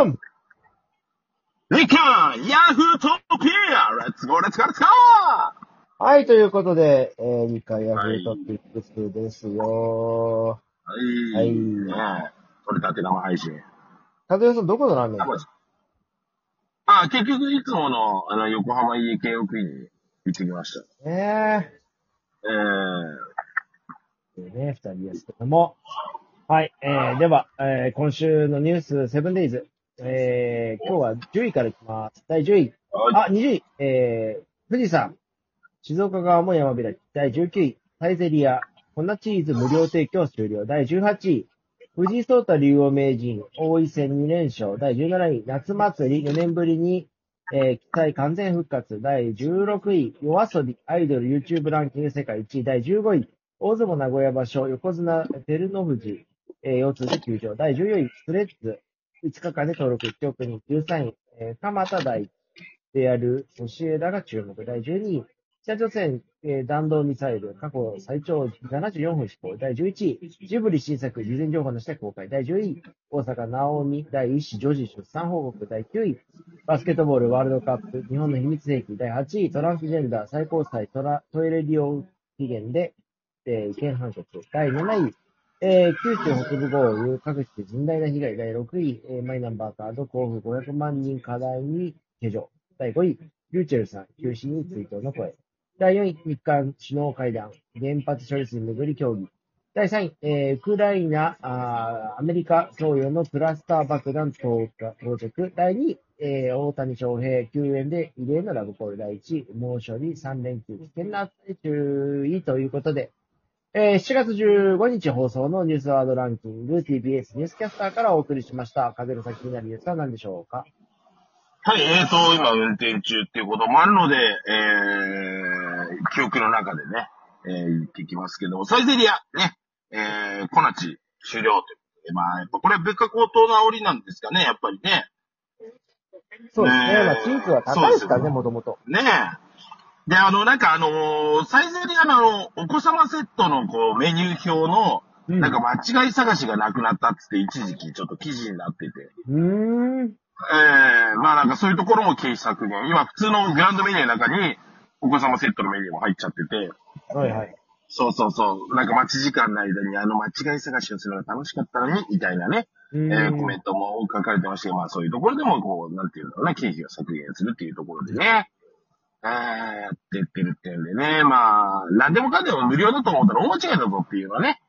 ワン日韓ヤフートピアレッツゴーレッツゴーレッツゴーはい、ということで、えー、2回ヤフートピックスですよはい。はいねえ。取れたて生配信。ー。かずよさん、どこのラーメンあ、あ結局いつもの、あの、横浜家系奥に行ってきました。ねえー、え。ね、二人ですけども。はい、えー、では、えー、今週のニュース、セブンデイズ。えー、今日は10位からいきます。第10位。はあ、20位。えー、富士山。静岡側も山開き。第19位。サイゼリア。粉チーズ無料提供終了。第18位。藤井聡太竜王名人。大井戦2連勝。第17位。夏祭り。4年ぶりに、えー、期待完全復活。第16位。夜遊び。アイドル YouTube ランキング世界1位。第15位。大相撲名古屋場所。横綱照ノ富士。えー、腰痛で休場。第14位。スレッズ。5日間で登録1億人。13位。えー、蒲田大であるソシエダが注目。第12位。北朝鮮、えー弾道ミサイル、過去最長74分飛行。第11位、ジブリ新作、事前情報のして公開。第10位、大阪直美、第1子女児出産報告。第9位、バスケットボールワールドカップ、日本の秘密兵器。第8位、トランスジェンダー、最高裁トラトイレ利用期限で、えー違憲判決。第7位、えー九州北部豪雨、各地で甚大な被害。第6位、えーマイナンバーカード交付500万人課題に計上。第5位、リューチェルさん、休止に追悼の声。第4位、日韓首脳会談、原発処理水めぐり協議。第3位、えー、ウクライナ、あアメリカ供与のクラスター爆弾到到着。第2位、えー、大谷翔平、救援で異例のラブコール。第1位、猛暑に3連休、危険な暑さ注意ということで、えー、7月15日放送のニュースワードランキング TBS ニュースキャスターからお送りしました。風の先になるニュースは何でしょうか？はい、えーと、今運転中っていうこともあるので、えー、記憶の中でね、えー、言ってきますけども、サイゼリア、ね、えー、コナチ終了というまあ、やっぱこれ物価高騰の煽りなんですかね、やっぱりね。そうですね。まあ、チーズは高いですからね、もともと。ねえ。で、あの、なんかあのーサイゼリアのあの、お子様セットのこう、メニュー表の、うんなんか間違い探しがなくなったっつって一時期ちょっと記事になってて。うーん。ええまあなんかそういうところも経費削減。今普通のグランドメニューの中に、お子様セットのメニューも入っちゃってて、はいはい。そうそうそう、なんか待ち時間の間にあの間違い探しをするのが楽しかったのに、みたいなね、うえーコメントも書かれてまして、まあそういうところでもこう、なんていうのかな、経費を削減するっていうところでね、えー、やってってるってんでね、まあ、なんでもかんでも無料だと思ったら大間違いだぞっていうのはね、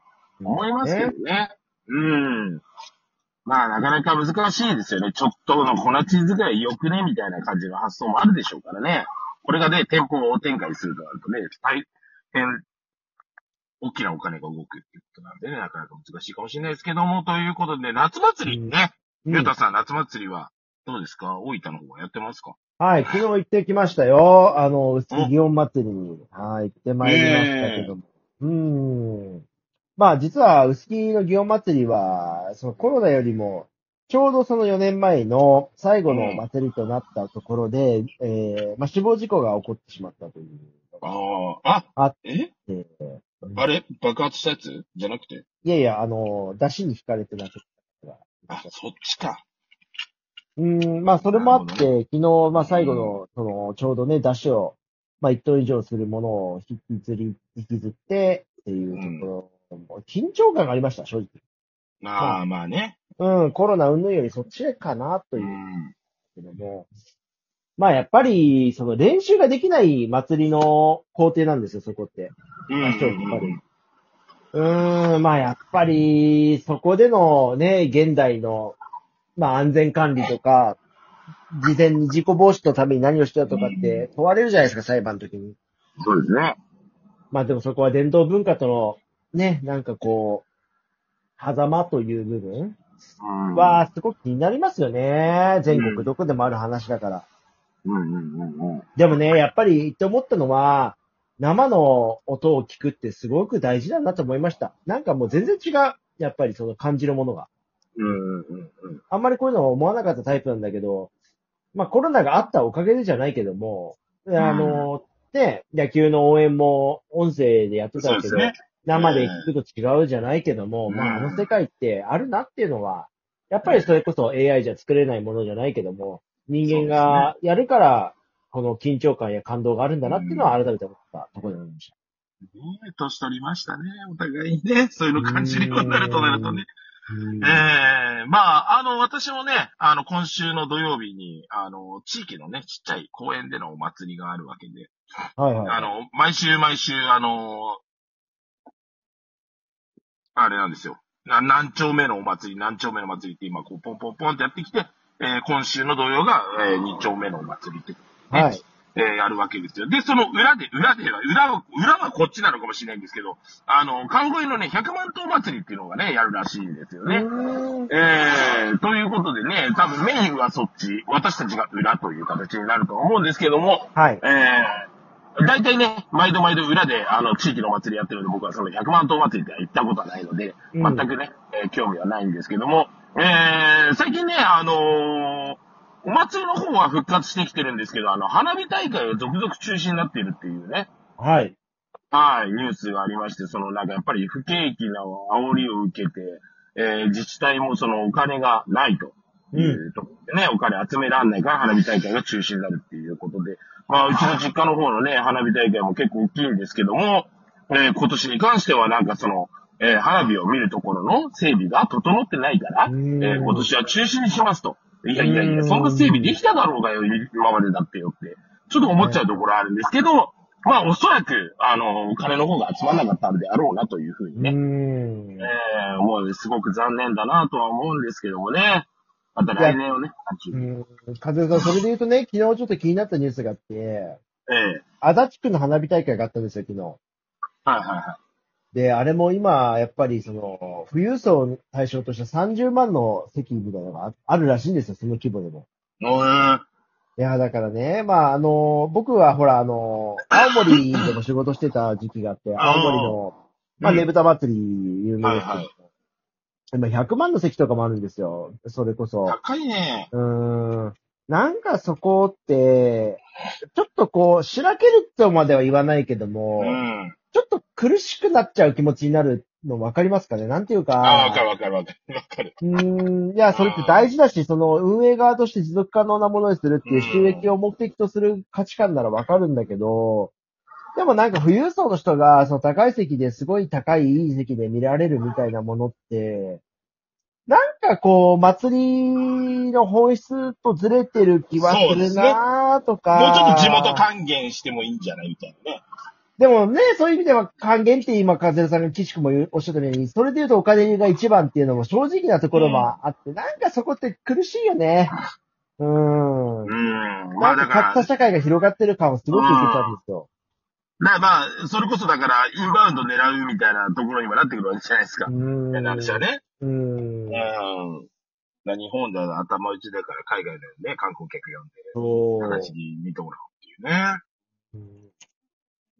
思いますけどね。うん。まあ、なかなか難しいですよね。ちょっとの粉チーズぐらいよくねみたいな感じの発想もあるでしょうからね。これがね、店舗を展開するとなるとね、大変、大きなお金が動くっていうことなんでね、なかなか難しいかもしれないですけども、ということで、夏祭りね、うんゆうたさん、夏祭りは、どうですか？大分の方はやってますか？はい、昨日行ってきましたよ。あの、薄木祇園祭りに、はい、行ってまいりましたけども。うーん。まあ、実は、薄木の祇園祭りは、そのコロナよりも、ちょうどその4年前の最後の祭りとなったところで、えー、まあ、死亡事故が起こってしまったというああ、あ、あっえ？て、あれ？爆発したやつ？じゃなくて？いやいや、あの、出汁に惹かれてなくて。あ、そっちか。うーん、まあ、それもあって、な昨日、まあ、最後の、その、ちょうどね、出汁を、まあ、1トン以上するものを引きずり、引きずって、っていうところも、緊張感がありました、正直。ああ、まあね。うん、コロナ云々よりそっちかな、とういうん。けども。まあ、やっぱり、その、練習ができない祭りの工程なんですよ、そこって。うんやっぱり。うーん、まあやっぱり、そこでのね、現代の、まあ安全管理とか、事前に事故防止のために何をしたとかって問われるじゃないですか、裁判の時に。そうですね。まあでもそこは伝統文化との、ね、なんかこう、狭間という部分うんは、すごく気になりますよね。全うん国どこでもある話だから。うんうんうんうん。でもね、やっぱり言って思ったのは、生の音を聞くってすごく大事だなと思いました。なんかもう全然違う。やっぱりその感じるものが。うんうんうんうん。あんまりこういうのは思わなかったタイプなんだけど、まあコロナがあったおかげでじゃないけども、あの、ね、野球の応援も音声でやってたけど、そうですね。生で聞くと違うじゃないけども、うんまああの世界ってあるなっていうのは、やっぱりそれこそ AI じゃ作れないものじゃないけども、人間がやるから、この緊張感や感動があるんだなっていうのは改めて思ったところでございました。ねえ、年取りましたね。お互いにね。そういうの感じるようになるとなるとね。うんええまあ、あの、私もね、あの、今週の土曜日に、あの、地域のね、ちっちゃい公園でのお祭りがあるわけで、はいはい。あの、毎週毎週、あの、あれなんですよ。な何丁目のお祭り、何丁目のお祭りって今、こう、ポンポンポンってやってきて、えー今週の土曜が、えー、2丁目のお祭りって、ね、はい。えーやるわけですよ。で、その裏で、裏では、裏は、裏はこっちなのかもしれないんですけど、あの、看護医のね、100万頭祭りっていうのがね、やるらしいんですよね。えー、ということでね、多分メインはそっち、私たちが裏という形になると思うんですけども、はい。えー、大体ね、毎度毎度裏で、あの、地域のお祭りやってるので、僕はその100万頭祭りって行ったことはないので、うん全くね、えー興味はないんですけども、えー、最近ね、あのーお祭りの方は復活してきてるんですけど、あの、花火大会が続々中止になっているっていうね、はい。はい、ニュースがありまして、そのなんかやっぱり不景気な煽りを受けて、えー自治体もそのお金がないというところでね、お金集めらんないから花火大会が中止になるっていうことで、まあうちの実家の方のね、花火大会も結構大きいんですけども、えー今年に関してはなんかその、えー花火を見るところの整備が整ってないから、えうんー今年は中止にしますと。いやいやいや、そんな整備できただろうがよ、今までだってよって。ちょっと思っちゃうところあるんですけど、まあおそらく、あの、お金の方が集まらなかったんであろうなというふうにうね、ーん。えー、思うすごく残念だなとは思うんですけどもね。また来年をね。風さん、それで言うとね、昨日ちょっと気になったニュースがあって、ええ足立区の花火大会があったんですよ、昨日。はいはいはで、あれも今、やっぱりその、富裕層を対象とした30万の席みたいなのがああるらしいんですよ、その規模でも。い。や、だからね、まあ、あの、僕はほら、あの、青森でも仕事してた時期があって、青森の、まあ、うんねぶた祭り有名ですけど、はいはい今100万の席とかもあるんですよ、それこそ。高いね。うーん。なんかそこって、ちょっとこう、しらけるとまでは言わないけども、うん。ちょっと苦しくなっちゃう気持ちになるの分かりますかね？なんていうか。ああ、わかるわかるわかる。わかる。うーん、いや、それって大事だし、その運営側として持続可能なものにするっていう収益を目的とする価値観ならわかるんだけど、でもなんか富裕層の人が、その高い席ですごい高いいい席で見られるみたいなものって、なんかこう、祭りの本質とずれてる気はするなーとか。もうちょっと地元還元してもいいんじゃないみたいなね。でもね、そういう意味では還元って今、カズルさんが岸君もおっしゃったように、それで言うとお金が一番っていうのも正直なところもあって、なんかそこって苦しいよね。うーん。うん。まあだから、格差社会が広がってる感をすごく受けちゃうんですよ。だからまあ、それこそだから、インバウンド狙うみたいなところにもなってくるわけじゃないですか。うーん。な話はね。うーん。うん。日本では頭打ちだから海外でね、観光客呼んで、そう。話に見てもらおうっていうね。うん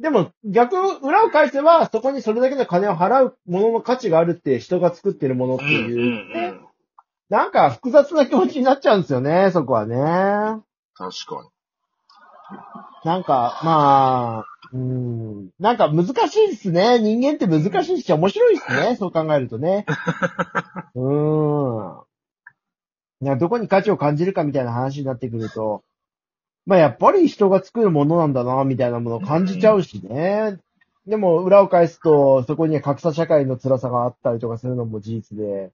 でも、逆、裏を返せば、そこにそれだけの金を払うものの価値があるって人が作ってるものっていう、うんうん。なんか複雑な気持ちになっちゃうんですよね、そこはね。確かに。なんか、まあ、うん。なんか難しいですね。人間って難しいし、面白いですね。そう考えるとね。うーん。いやどこに価値を感じるかみたいな話になってくると、まあやっぱり人が作るものなんだな、みたいなものを感じちゃうしね。でも裏を返すと、そこには格差社会の辛さがあったりとかするのも事実で、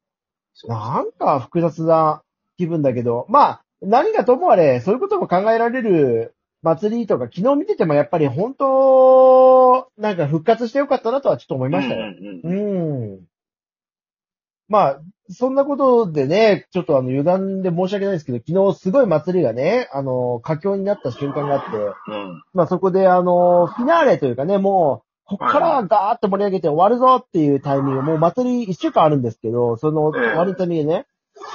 なんか複雑な気分だけど、まあ、何がともあれ、そういうことも考えられる祭りとか、昨日見ててもやっぱり本当、なんか復活してよかったなとはちょっと思いましたよ。うんうん。まあ、そんなことでね、ちょっとあの余談で申し訳ないですけど、昨日すごい祭りがね、あの、佳境になった瞬間があって、うん。まあそこであの、フィナーレというかね、もう、こっからガーッと盛り上げて終わるぞっていうタイミング、もう祭り一週間あるんですけど、そのええ終わりのタイミングでね、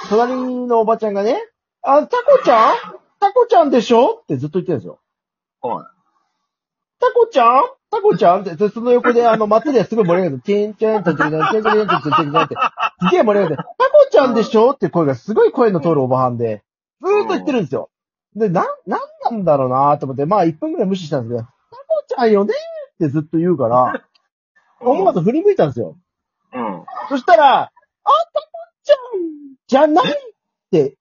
隣のおばちゃんがね、あ、タコちゃん？タコちゃんでしょ？ってずっと言ってるんですよ。はい。タコちゃん？タコちゃん？って、その横で、あの、松ですごい盛り上がって、チンチャン、チャンチャン、チャンチャン、チャンチャンって、すげえ盛り上がって、タコちゃんでしょって声がすごい声の通るおばはんで、ずーっと言ってるんですよ。で、な、なんなんだろうなと思って、まあ1分くらい無視したんですけど、タコちゃんよねってずっと言うから、思わず振り向いたんですよ。うん。そしたら、あ、タコちゃんじゃないって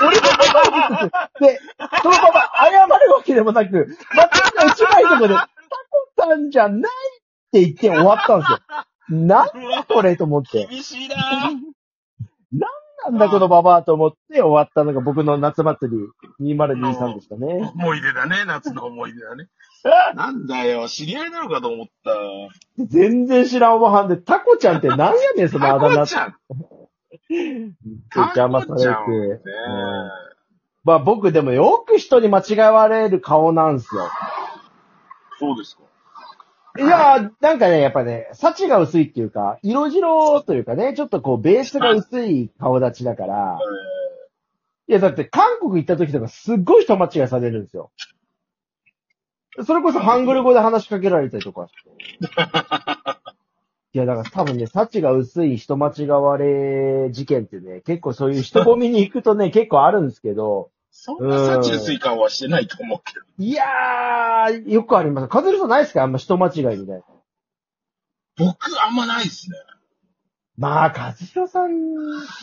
俺が答えてて、で、そのまま謝るわけでもなく、私が一番いいとこで、タコさんじゃないって言って終わったんですよ。なんだこれと思って。厳しいななんだこのババアと思って終わったのが僕の夏祭り2023でしたね。思い出だね、夏の思い出だね。なんだよ、知り合いなのかと思った。全然知らんおばはんで、タコちゃんってなんやねん、そのあだ名タコちゃん。邪魔されて。ねうんまあ僕でもよく人に間違われる顔なんすよ。そうですか。いや、なんかね、やっぱね、幸が薄いっていうか、色白というかね、ちょっとこう、ベースが薄い顔立ちだから、いや、だって韓国行った時とかすっごい人間違いされるんですよ。それこそハングル語で話しかけられたりとか。いや、だから多分ね、幸が薄い人間違われ事件ってね、結構そういう人混みに行くとね、結構あるんですけど、そんな幸薄い顔はしてないと思うけど。いやー、よくあります。カズルさんないですか？あんま人間違いみたいな。僕、あんまないですね。まあ、カズヒロさん、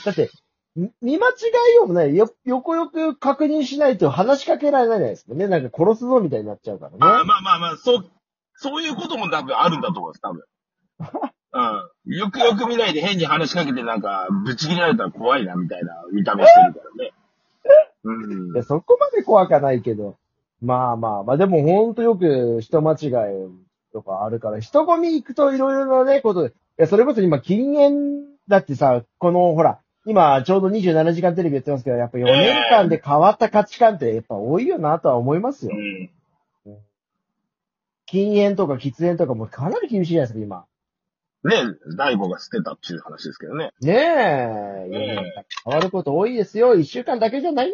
だって、み見間違いようもない。よ、横よく確認しないと話しかけられないですもんね。なんか殺すぞみたいになっちゃうからあね。まあまあまあ、そう、そういうことも多分あるんだと思います、多分。うん。よくよく見ないで変に話しかけてなんか、ぶち切られたら怖いな、みたいな見た目してるからね。うんいや、。そこまで怖かないけど。まあまあ、まあでもほんとよく人間違いとかあるから、人混み行くといろいろなね、ことで。いや、それこそ今禁煙だってさ、このほら、今ちょうど27時間テレビやってますけど、やっぱ4年間で変わった価値観ってやっぱ多いよなとは思いますよう。ん。禁煙とか喫煙とかもかなり厳しいじゃないですか、今。ね大悟が捨てたっていう話ですけどね。ねえ、世の中変わること多いですよ。一週間だけじゃないんだ